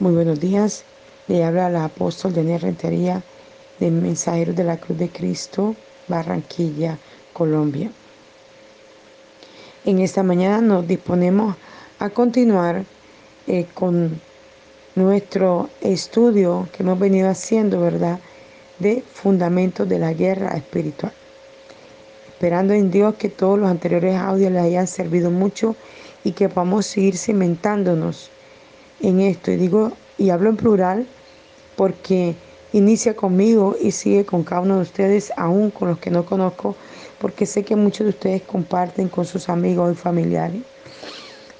Muy buenos días. Le habla la apóstol Daniel Rentería del Mensajero de la Cruz de Cristo, Barranquilla, Colombia. En esta mañana nos disponemos a continuar eh, con nuestro estudio que hemos venido haciendo, ¿verdad? De fundamentos de la guerra espiritual. Esperando en Dios que todos los anteriores audios les hayan servido mucho y que podamos seguir cimentándonos en esto. Y digo, y hablo en plural porque inicia conmigo y sigue con cada uno de ustedes, aún con los que no conozco, porque sé que muchos de ustedes comparten con sus amigos y familiares.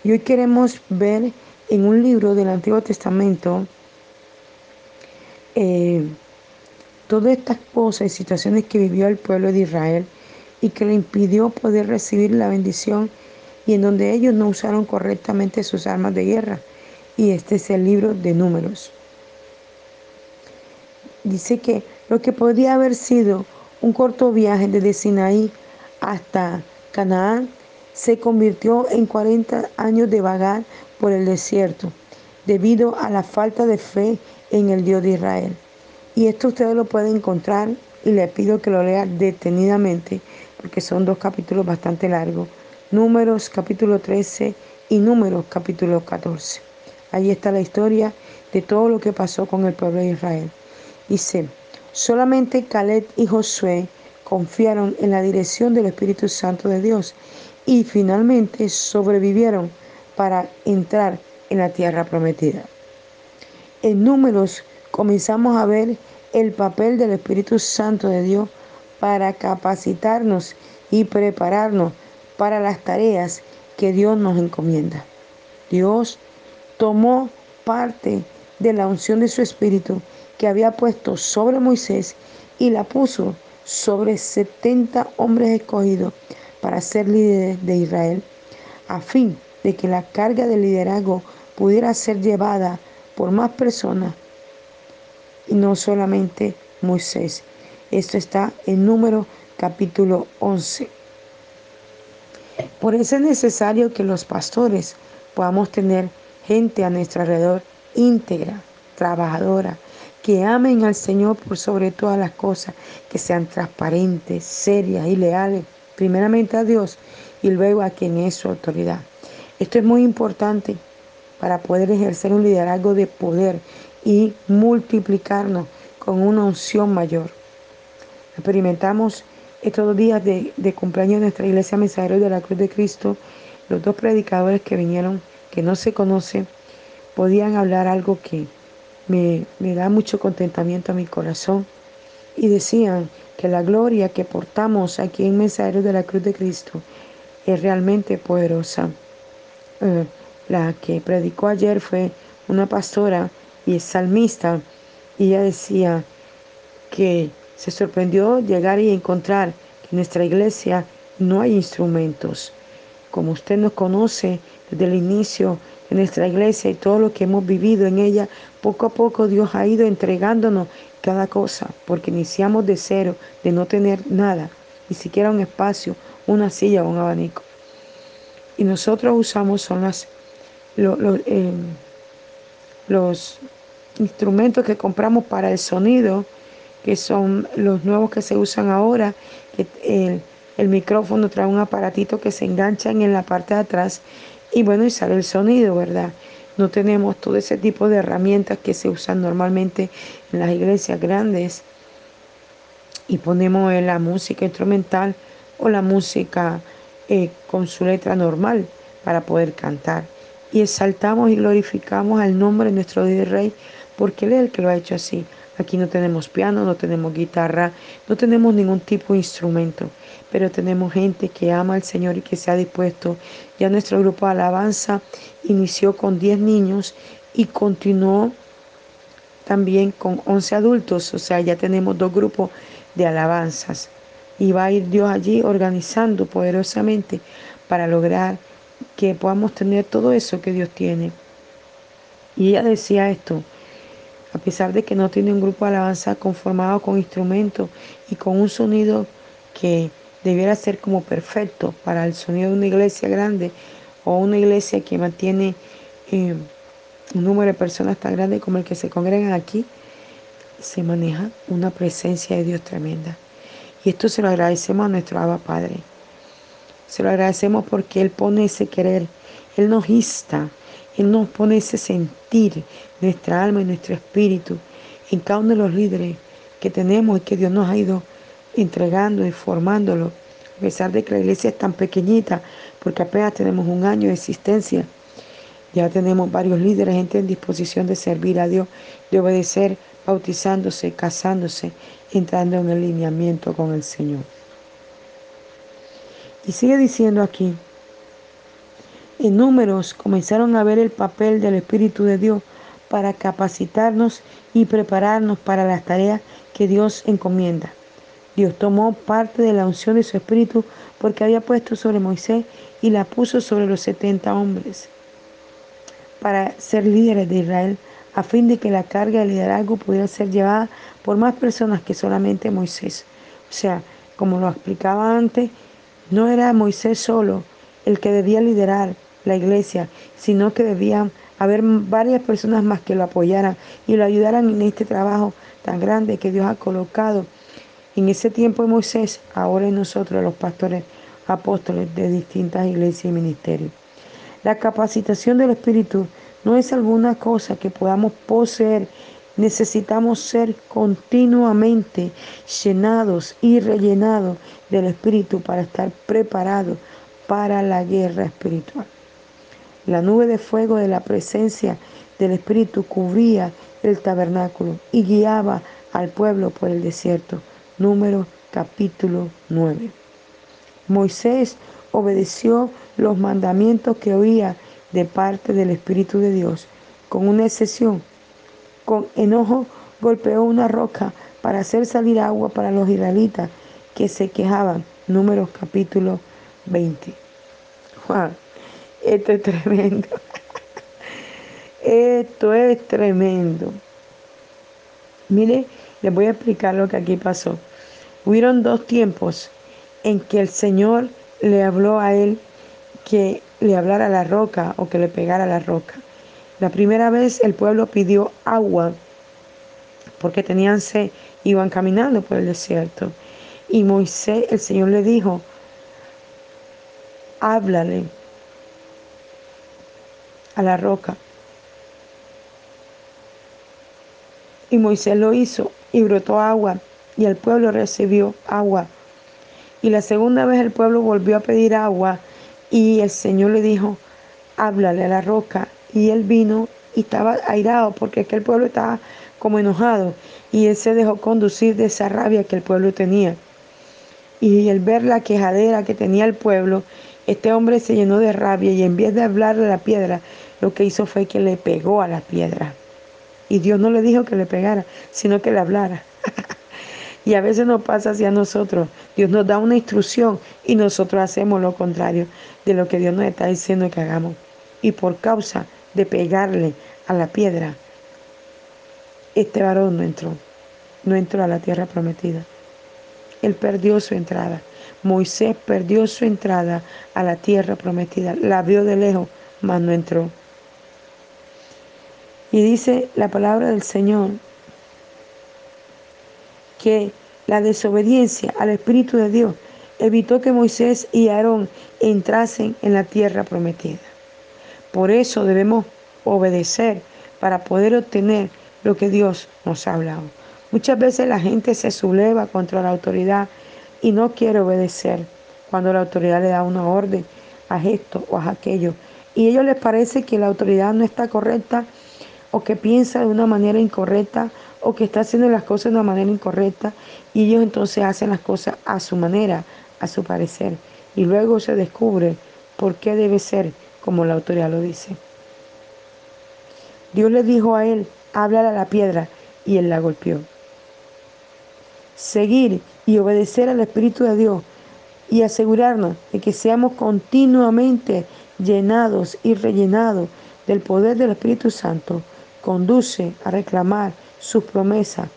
Y hoy queremos ver en un libro del Antiguo Testamento eh, todas estas cosas y situaciones que vivió el pueblo de Israel y que le impidió poder recibir la bendición y en donde ellos no usaron correctamente sus armas de guerra y este es el libro de números. Dice que lo que podría haber sido un corto viaje desde Sinaí hasta Canaán se convirtió en 40 años de vagar por el desierto debido a la falta de fe en el Dios de Israel. Y esto ustedes lo pueden encontrar y les pido que lo lean detenidamente porque son dos capítulos bastante largos. Números capítulo 13 y Números capítulo 14. Allí está la historia de todo lo que pasó con el pueblo de Israel. Dice, solamente Caleb y Josué confiaron en la dirección del Espíritu Santo de Dios y finalmente sobrevivieron para entrar en la tierra prometida. En números comenzamos a ver el papel del Espíritu Santo de Dios para capacitarnos y prepararnos para las tareas que Dios nos encomienda. Dios tomó parte de la unción de su espíritu que había puesto sobre Moisés y la puso sobre 70 hombres escogidos para ser líderes de Israel, a fin de que la carga de liderazgo pudiera ser llevada por más personas y no solamente Moisés. Esto está en número capítulo 11. Por eso es necesario que los pastores podamos tener gente a nuestro alrededor íntegra, trabajadora, que amen al Señor por sobre todas las cosas, que sean transparentes, serias y leales, primeramente a Dios y luego a quien es su autoridad. Esto es muy importante para poder ejercer un liderazgo de poder y multiplicarnos con una unción mayor. Experimentamos estos dos días de, cumpleaños de nuestra iglesia Mensajeros de la Cruz de Cristo, los dos predicadores que vinieron que no se conoce, podían hablar algo que me, da mucho contentamiento a mi corazón. Y decían que la gloria que portamos aquí en Mensajeros de la Cruz de Cristo es realmente poderosa. Eh, la que predicó ayer fue una pastora y es salmista. Y ella decía que se sorprendió llegar y encontrar que en nuestra iglesia no hay instrumentos. Como usted nos conoce, desde el inicio de nuestra iglesia y todo lo que hemos vivido en ella, poco a poco Dios ha ido entregándonos cada cosa, porque iniciamos de cero, de no tener nada, ni siquiera un espacio, una silla o un abanico. Y nosotros usamos son las, eh, los instrumentos que compramos para el sonido, que son los nuevos que se usan ahora, que el, el micrófono trae un aparatito que se engancha en la parte de atrás y bueno, y sale el sonido, ¿verdad? No tenemos todo ese tipo de herramientas que se usan normalmente en las iglesias grandes y ponemos la música instrumental o la música eh, con su letra normal para poder cantar. Y exaltamos y glorificamos al nombre de nuestro Dios Rey porque Él es el que lo ha hecho así. Aquí no tenemos piano, no tenemos guitarra, no tenemos ningún tipo de instrumento pero tenemos gente que ama al Señor y que se ha dispuesto. Ya nuestro grupo de alabanza inició con 10 niños y continuó también con 11 adultos, o sea, ya tenemos dos grupos de alabanzas. Y va a ir Dios allí organizando poderosamente para lograr que podamos tener todo eso que Dios tiene. Y ella decía esto, a pesar de que no tiene un grupo de alabanza conformado con instrumentos y con un sonido que debiera ser como perfecto para el sonido de una iglesia grande o una iglesia que mantiene eh, un número de personas tan grande como el que se congregan aquí, se maneja una presencia de Dios tremenda. Y esto se lo agradecemos a nuestro Abba Padre. Se lo agradecemos porque Él pone ese querer, Él nos insta, Él nos pone ese sentir, nuestra alma y nuestro espíritu, en cada uno de los líderes que tenemos y que Dios nos ha ido entregando y formándolo, a pesar de que la iglesia es tan pequeñita, porque apenas tenemos un año de existencia. Ya tenemos varios líderes, gente en disposición de servir a Dios, de obedecer, bautizándose, casándose, entrando en alineamiento con el Señor. Y sigue diciendo aquí, en números comenzaron a ver el papel del Espíritu de Dios para capacitarnos y prepararnos para las tareas que Dios encomienda. Dios tomó parte de la unción de su Espíritu porque había puesto sobre Moisés y la puso sobre los 70 hombres para ser líderes de Israel a fin de que la carga de liderazgo pudiera ser llevada por más personas que solamente Moisés. O sea, como lo explicaba antes, no era Moisés solo el que debía liderar la iglesia, sino que debían haber varias personas más que lo apoyaran y lo ayudaran en este trabajo tan grande que Dios ha colocado en ese tiempo de Moisés, ahora en nosotros los pastores apóstoles de distintas iglesias y ministerios. La capacitación del Espíritu no es alguna cosa que podamos poseer. Necesitamos ser continuamente llenados y rellenados del Espíritu para estar preparados para la guerra espiritual. La nube de fuego de la presencia del Espíritu cubría el tabernáculo y guiaba al pueblo por el desierto. Número capítulo 9. Moisés obedeció los mandamientos que oía de parte del Espíritu de Dios. Con una excepción, con enojo golpeó una roca para hacer salir agua para los israelitas que se quejaban. Números capítulo 20. Juan, esto es tremendo. Esto es tremendo. Mire, les voy a explicar lo que aquí pasó. Hubieron dos tiempos en que el Señor le habló a él que le hablara la roca o que le pegara la roca. La primera vez el pueblo pidió agua porque tenían sed, iban caminando por el desierto. Y Moisés, el Señor le dijo, háblale a la roca. Y Moisés lo hizo y brotó agua y el pueblo recibió agua. Y la segunda vez el pueblo volvió a pedir agua y el Señor le dijo, háblale a la roca. Y él vino y estaba airado porque aquel pueblo estaba como enojado. Y él se dejó conducir de esa rabia que el pueblo tenía. Y al ver la quejadera que tenía el pueblo, este hombre se llenó de rabia y en vez de hablarle a la piedra, lo que hizo fue que le pegó a la piedra. Y Dios no le dijo que le pegara, sino que le hablara. Y a veces nos pasa hacia nosotros. Dios nos da una instrucción y nosotros hacemos lo contrario de lo que Dios nos está diciendo que hagamos. Y por causa de pegarle a la piedra, este varón no entró. No entró a la tierra prometida. Él perdió su entrada. Moisés perdió su entrada a la tierra prometida. La vio de lejos, mas no entró. Y dice la palabra del Señor que la desobediencia al Espíritu de Dios evitó que Moisés y Aarón entrasen en la tierra prometida. Por eso debemos obedecer para poder obtener lo que Dios nos ha hablado. Muchas veces la gente se subleva contra la autoridad y no quiere obedecer cuando la autoridad le da una orden a esto o a aquello. Y a ellos les parece que la autoridad no está correcta o que piensa de una manera incorrecta o que está haciendo las cosas de una manera incorrecta y ellos entonces hacen las cosas a su manera, a su parecer. Y luego se descubre por qué debe ser como la autoridad lo dice. Dios le dijo a él, háblale a la piedra y él la golpeó. Seguir y obedecer al Espíritu de Dios y asegurarnos de que seamos continuamente llenados y rellenados del poder del Espíritu Santo conduce a reclamar sus promesas,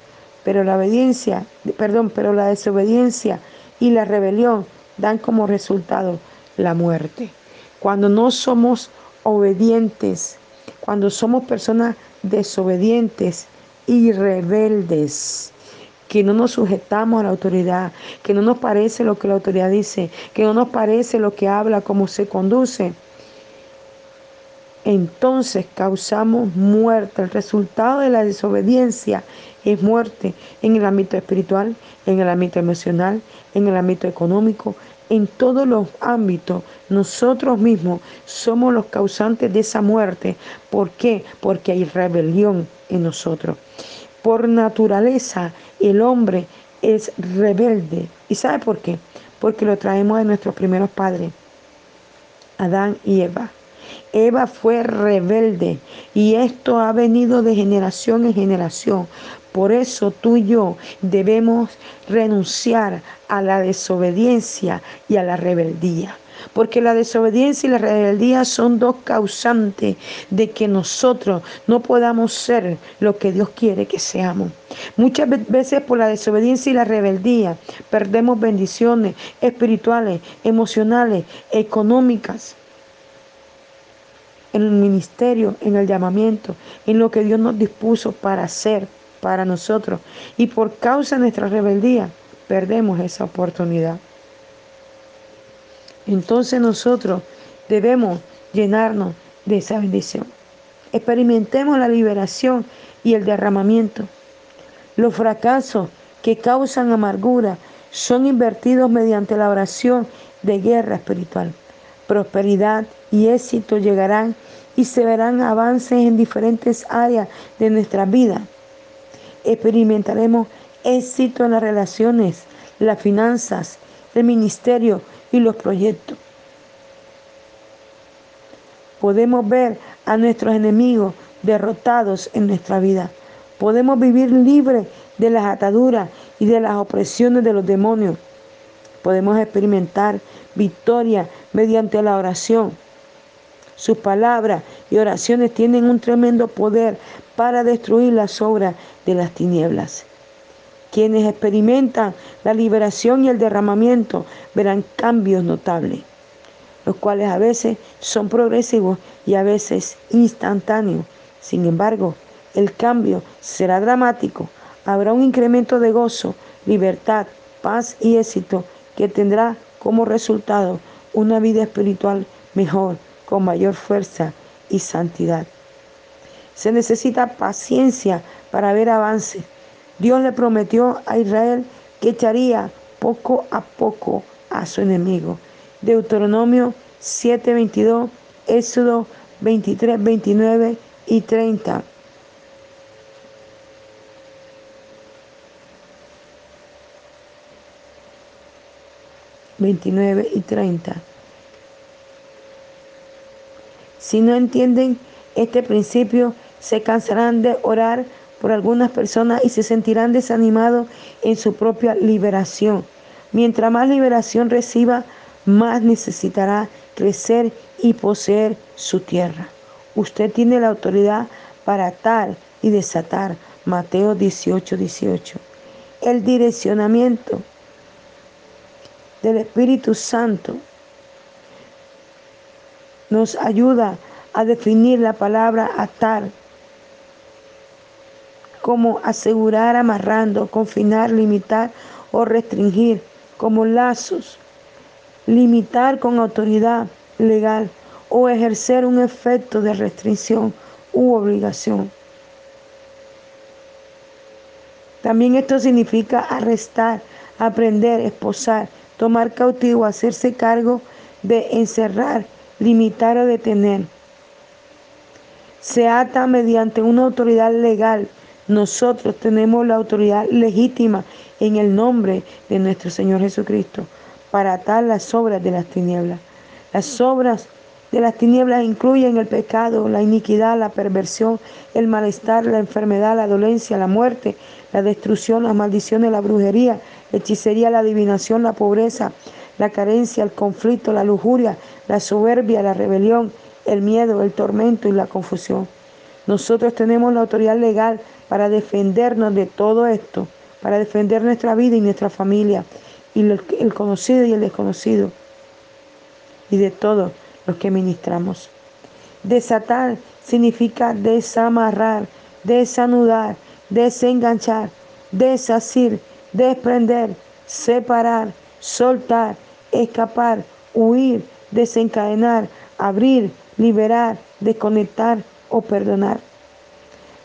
pero la obediencia, perdón, pero la desobediencia y la rebelión dan como resultado la muerte. Cuando no somos obedientes cuando somos personas desobedientes y rebeldes, que no nos sujetamos a la autoridad, que no nos parece lo que la autoridad dice, que no nos parece lo que habla, cómo se conduce, entonces causamos muerte. El resultado de la desobediencia es muerte en el ámbito espiritual, en el ámbito emocional, en el ámbito económico, en todos los ámbitos. Nosotros mismos somos los causantes de esa muerte. ¿Por qué? Porque hay rebelión en nosotros. Por naturaleza, el hombre es rebelde. ¿Y sabe por qué? Porque lo traemos de nuestros primeros padres, Adán y Eva. Eva fue rebelde y esto ha venido de generación en generación. Por eso tú y yo debemos renunciar a la desobediencia y a la rebeldía. Porque la desobediencia y la rebeldía son dos causantes de que nosotros no podamos ser lo que Dios quiere que seamos. Muchas veces por la desobediencia y la rebeldía perdemos bendiciones espirituales, emocionales, económicas en el ministerio, en el llamamiento, en lo que Dios nos dispuso para hacer para nosotros. Y por causa de nuestra rebeldía, perdemos esa oportunidad. Entonces nosotros debemos llenarnos de esa bendición. Experimentemos la liberación y el derramamiento. Los fracasos que causan amargura son invertidos mediante la oración de guerra espiritual. Prosperidad y éxito llegarán y se verán avances en diferentes áreas de nuestra vida. Experimentaremos éxito en las relaciones, las finanzas, el ministerio y los proyectos. Podemos ver a nuestros enemigos derrotados en nuestra vida. Podemos vivir libres de las ataduras y de las opresiones de los demonios. Podemos experimentar victoria mediante la oración. Sus palabras y oraciones tienen un tremendo poder para destruir las obras de las tinieblas. Quienes experimentan la liberación y el derramamiento verán cambios notables, los cuales a veces son progresivos y a veces instantáneos. Sin embargo, el cambio será dramático. Habrá un incremento de gozo, libertad, paz y éxito que tendrá como resultado una vida espiritual mejor, con mayor fuerza y santidad. Se necesita paciencia para ver avances. Dios le prometió a Israel que echaría poco a poco a su enemigo. Deuteronomio 7:22, Éxodo 23, 29 y 30. 29 y 30. Si no entienden este principio, se cansarán de orar por algunas personas y se sentirán desanimados en su propia liberación. Mientras más liberación reciba, más necesitará crecer y poseer su tierra. Usted tiene la autoridad para atar y desatar. Mateo 18, 18. El direccionamiento del Espíritu Santo nos ayuda a definir la palabra atar como asegurar, amarrando, confinar, limitar o restringir, como lazos, limitar con autoridad legal o ejercer un efecto de restricción u obligación. También esto significa arrestar, aprender, esposar, tomar cautivo, hacerse cargo de encerrar, limitar o detener. Se ata mediante una autoridad legal. Nosotros tenemos la autoridad legítima en el nombre de nuestro Señor Jesucristo para atar las obras de las tinieblas. Las obras de las tinieblas incluyen el pecado, la iniquidad, la perversión, el malestar, la enfermedad, la dolencia, la muerte, la destrucción, las maldiciones, la brujería, la hechicería, la adivinación, la pobreza, la carencia, el conflicto, la lujuria, la soberbia, la rebelión, el miedo, el tormento y la confusión. Nosotros tenemos la autoridad legal para defendernos de todo esto, para defender nuestra vida y nuestra familia, y el conocido y el desconocido, y de todos los que ministramos. Desatar significa desamarrar, desanudar, desenganchar, desasir, desprender, separar, soltar, escapar, huir, desencadenar, abrir, liberar, desconectar o perdonar.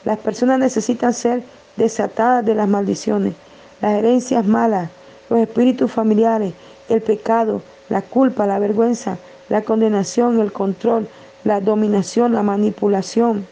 Las personas necesitan ser desatadas de las maldiciones, las herencias malas, los espíritus familiares, el pecado, la culpa, la vergüenza, la condenación, el control, la dominación, la manipulación,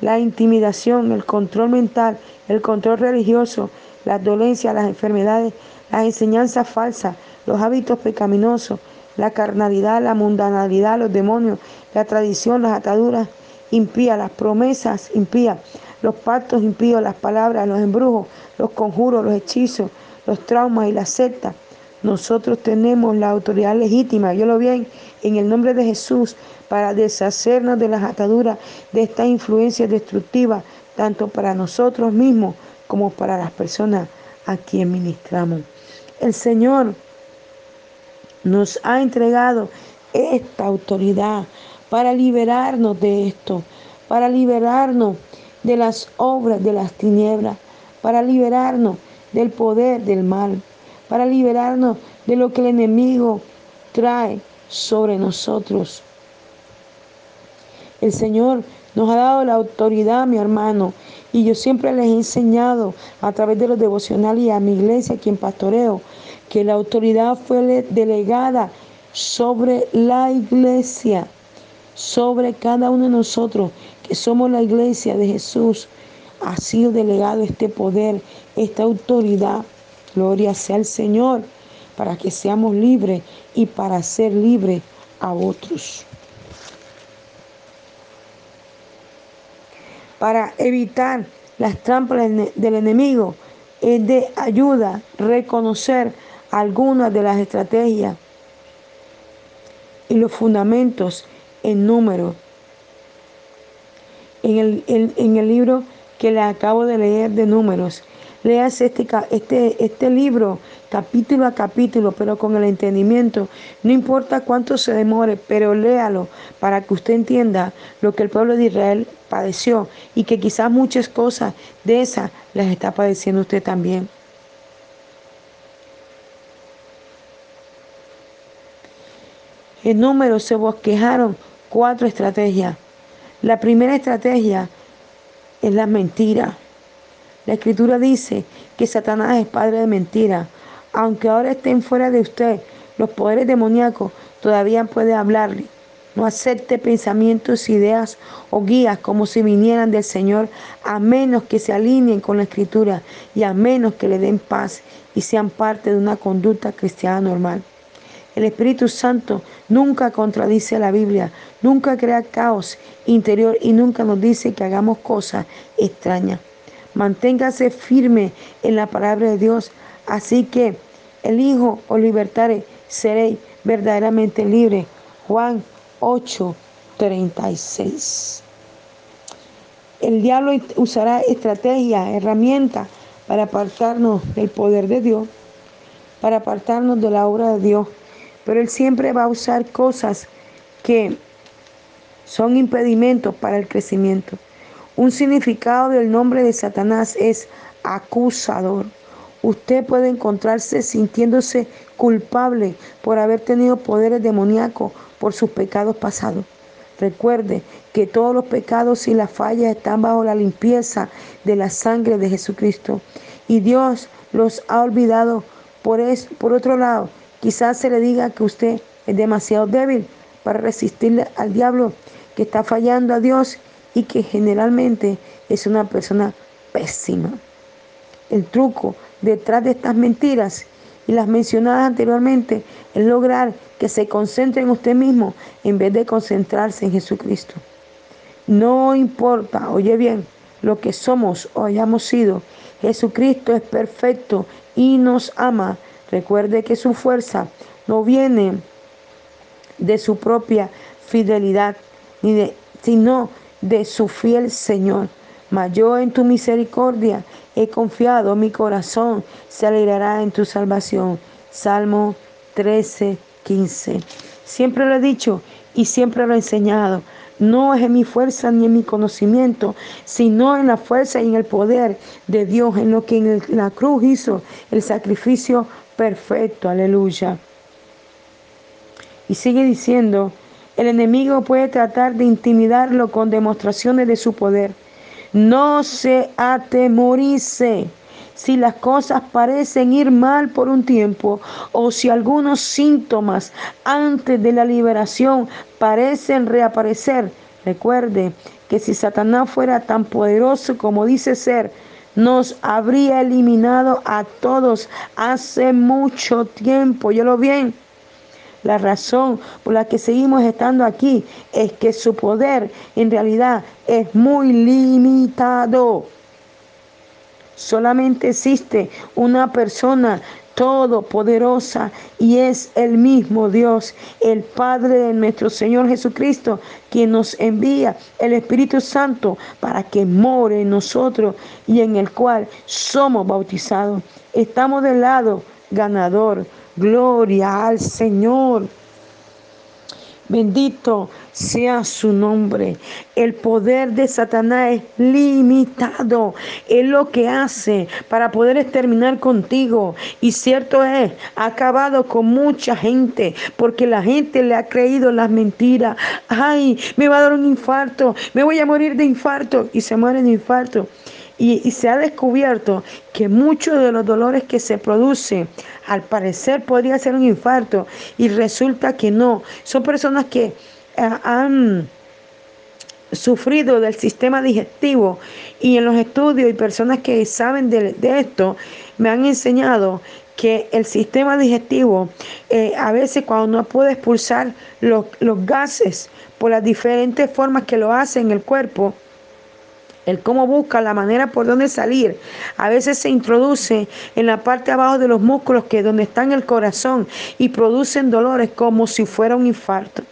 la intimidación, el control mental, el control religioso, las dolencias, las enfermedades, las enseñanzas falsas, los hábitos pecaminosos, la carnalidad, la mundanalidad, los demonios, la tradición, las ataduras impías, las promesas impías, los pactos impíos, las palabras, los embrujos, los conjuros, los hechizos, los traumas y las sectas. Nosotros tenemos la autoridad legítima, yo lo bien, en el nombre de Jesús, para deshacernos de las ataduras de esta influencia destructiva, tanto para nosotros mismos como para las personas a quien ministramos. El Señor nos ha entregado esta autoridad para liberarnos de esto, para liberarnos de las obras de las tinieblas, para liberarnos del poder del mal, para liberarnos de lo que el enemigo trae sobre nosotros. El Señor nos ha dado la autoridad, mi hermano, y yo siempre les he enseñado a través de los devocionales y a mi iglesia, quien pastoreo, que la autoridad fue delegada sobre la iglesia, sobre cada uno de nosotros, que somos la iglesia de Jesús. Ha sido delegado este poder, esta autoridad. Gloria sea al Señor, para que seamos libres y para ser libres a otros. Para evitar las trampas del enemigo, es de ayuda reconocer algunas de las estrategias y los fundamentos en número. En el, en, el libro que le acabo de leer de números, leas este, este, este libro capítulo a capítulo, pero con el entendimiento. No importa cuánto se demore, pero léalo para que usted entienda lo que el pueblo de Israel padeció y que quizás muchas cosas de esas las está padeciendo usted también. En número se bosquejaron cuatro estrategias. La primera estrategia es la mentira. La escritura dice que Satanás es padre de mentira. Aunque ahora estén fuera de usted, los poderes demoníacos todavía pueden hablarle. No acepte pensamientos, ideas o guías como si vinieran del Señor, a menos que se alineen con la Escritura y a menos que le den paz y sean parte de una conducta cristiana normal. El Espíritu Santo nunca contradice la Biblia, nunca crea caos interior y nunca nos dice que hagamos cosas extrañas. Manténgase firme en la palabra de Dios, así que el Hijo o libertare seréis verdaderamente libre. Juan 8, 36. El diablo usará estrategias, herramientas para apartarnos del poder de Dios, para apartarnos de la obra de Dios pero Él siempre va a usar cosas que son impedimentos para el crecimiento. Un significado del nombre de Satanás es acusador. Usted puede encontrarse sintiéndose culpable por haber tenido poderes demoníacos por sus pecados pasados. Recuerde que todos los pecados y las fallas están bajo la limpieza de la sangre de Jesucristo y Dios los ha olvidado. Por, es, por otro lado, Quizás se le diga que usted es demasiado débil para resistirle al diablo, que está fallando a Dios y que generalmente es una persona pésima. El truco detrás de estas mentiras y las mencionadas anteriormente es lograr que se concentre en usted mismo en vez de concentrarse en Jesucristo. No importa, oye bien, lo que somos o hayamos sido, Jesucristo es perfecto y nos ama Recuerde que su fuerza no viene de su propia fidelidad, ni de, sino de su fiel Señor. Mas yo en tu misericordia he confiado, mi corazón se alegrará en tu salvación. Salmo 13, 15. Siempre lo he dicho y siempre lo he enseñado. No es en mi fuerza ni en mi conocimiento, sino en la fuerza y en el poder de Dios, en lo que en la cruz hizo el sacrificio perfecto. Aleluya. Y sigue diciendo, el enemigo puede tratar de intimidarlo con demostraciones de su poder. No se atemorice si las cosas parecen ir mal por un tiempo o si algunos síntomas antes de la liberación parecen reaparecer. Recuerde que si Satanás fuera tan poderoso como dice ser, nos habría eliminado a todos hace mucho tiempo. Yo lo bien. La razón por la que seguimos estando aquí es que su poder en realidad es muy limitado. Solamente existe una persona todopoderosa y es el mismo Dios, el Padre de nuestro Señor Jesucristo, quien nos envía el Espíritu Santo para que more en nosotros y en el cual somos bautizados. Estamos del lado ganador. Gloria al Señor. Bendito sea su nombre. El poder de Satanás es limitado. Es lo que hace para poder exterminar contigo. Y cierto es, ha acabado con mucha gente porque la gente le ha creído las mentiras. Ay, me va a dar un infarto, me voy a morir de infarto. Y se muere de infarto. Y, se ha descubierto que muchos de los dolores que se producen, al parecer podría ser un infarto, y resulta que no. Son personas que eh, han sufrido del sistema digestivo y en los estudios y personas que saben de, esto me han enseñado que el sistema digestivo eh, a veces cuando no puede expulsar los, los gases por las diferentes formas que lo hace en el cuerpo, el cómo busca la manera por donde salir. A veces se introduce en la parte abajo de los músculos, que donde está en el corazón, y producen dolores como si fuera un infarto.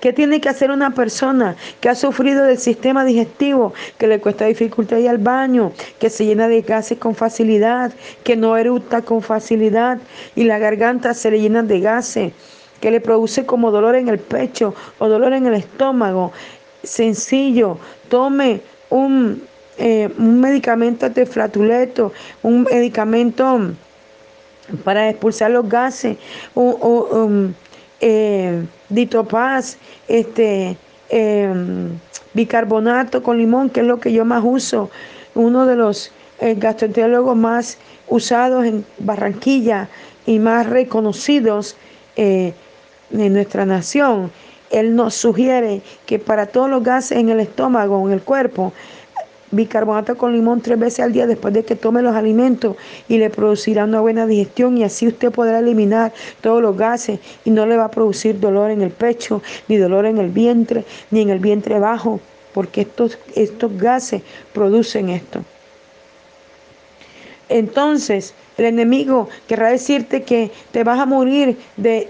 ¿Qué tiene que hacer una persona que ha sufrido del sistema digestivo, que le cuesta dificultad ir al baño, que se llena de gases con facilidad, que no eructa con facilidad y la garganta se le llena de gases? que le produce como dolor en el pecho o dolor en el estómago, sencillo, tome un, eh, un medicamento de flatuleto, un medicamento para expulsar los gases, un, um, eh, ditopaz, este, em, bicarbonato con limón, que es lo que yo más uso, uno de los eh, gastroenterólogos más usados en Barranquilla y más reconocidos en nuestra nación. Él nos sugiere que para todos los gases en el estómago, en el cuerpo, bicarbonato con limón tres veces al día después de que tome los alimentos y le producirá una buena digestión y así usted podrá eliminar todos los gases y no le va a producir dolor en el pecho, ni dolor en el vientre, ni en el vientre bajo, porque estos, estos gases producen esto. Entonces, el enemigo querrá decirte que te vas a morir de,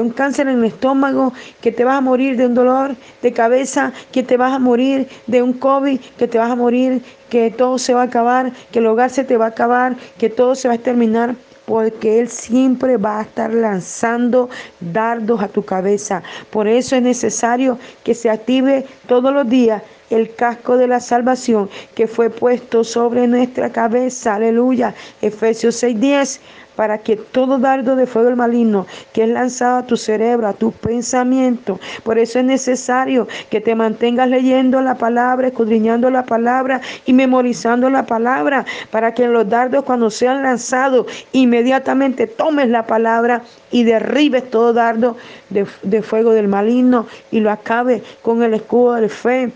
un cáncer en el estómago, que te vas a morir de un dolor de cabeza, que te vas a morir de un COVID, que te vas a morir, que todo se va a acabar, que el hogar se te va a acabar, que todo se va a exterminar porque Él siempre va a estar lanzando dardos a tu cabeza. Por eso es necesario que se active todos los días el casco de la salvación que fue puesto sobre nuestra cabeza. Aleluya. Efesios 6:10 para que todo dardo de fuego del maligno que es lanzado a tu cerebro, a tus pensamientos, por eso es necesario que te mantengas leyendo la palabra, escudriñando la palabra y memorizando la palabra, para que los dardos cuando sean lanzados, inmediatamente tomes la palabra y derribes todo dardo de, de fuego del maligno y lo acabes con el escudo de fe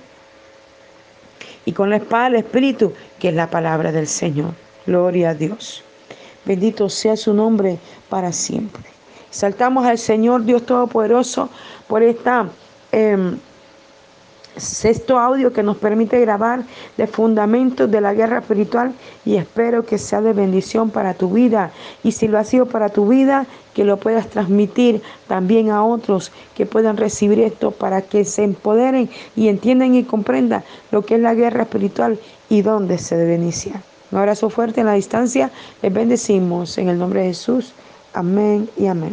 y con la espada del Espíritu, que es la palabra del Señor. Gloria a Dios. Bendito sea su nombre para siempre. Saltamos al Señor Dios Todopoderoso por esta em, sexto audio que nos permite grabar de fundamentos de la guerra espiritual y espero que sea de bendición para tu vida y si lo ha sido para tu vida que lo puedas transmitir también a otros que puedan recibir esto para que se empoderen y entiendan y comprendan lo que es la guerra espiritual y dónde se debe iniciar. Un abrazo fuerte en la distancia. Les bendecimos en el nombre de Jesús. Amén y amén.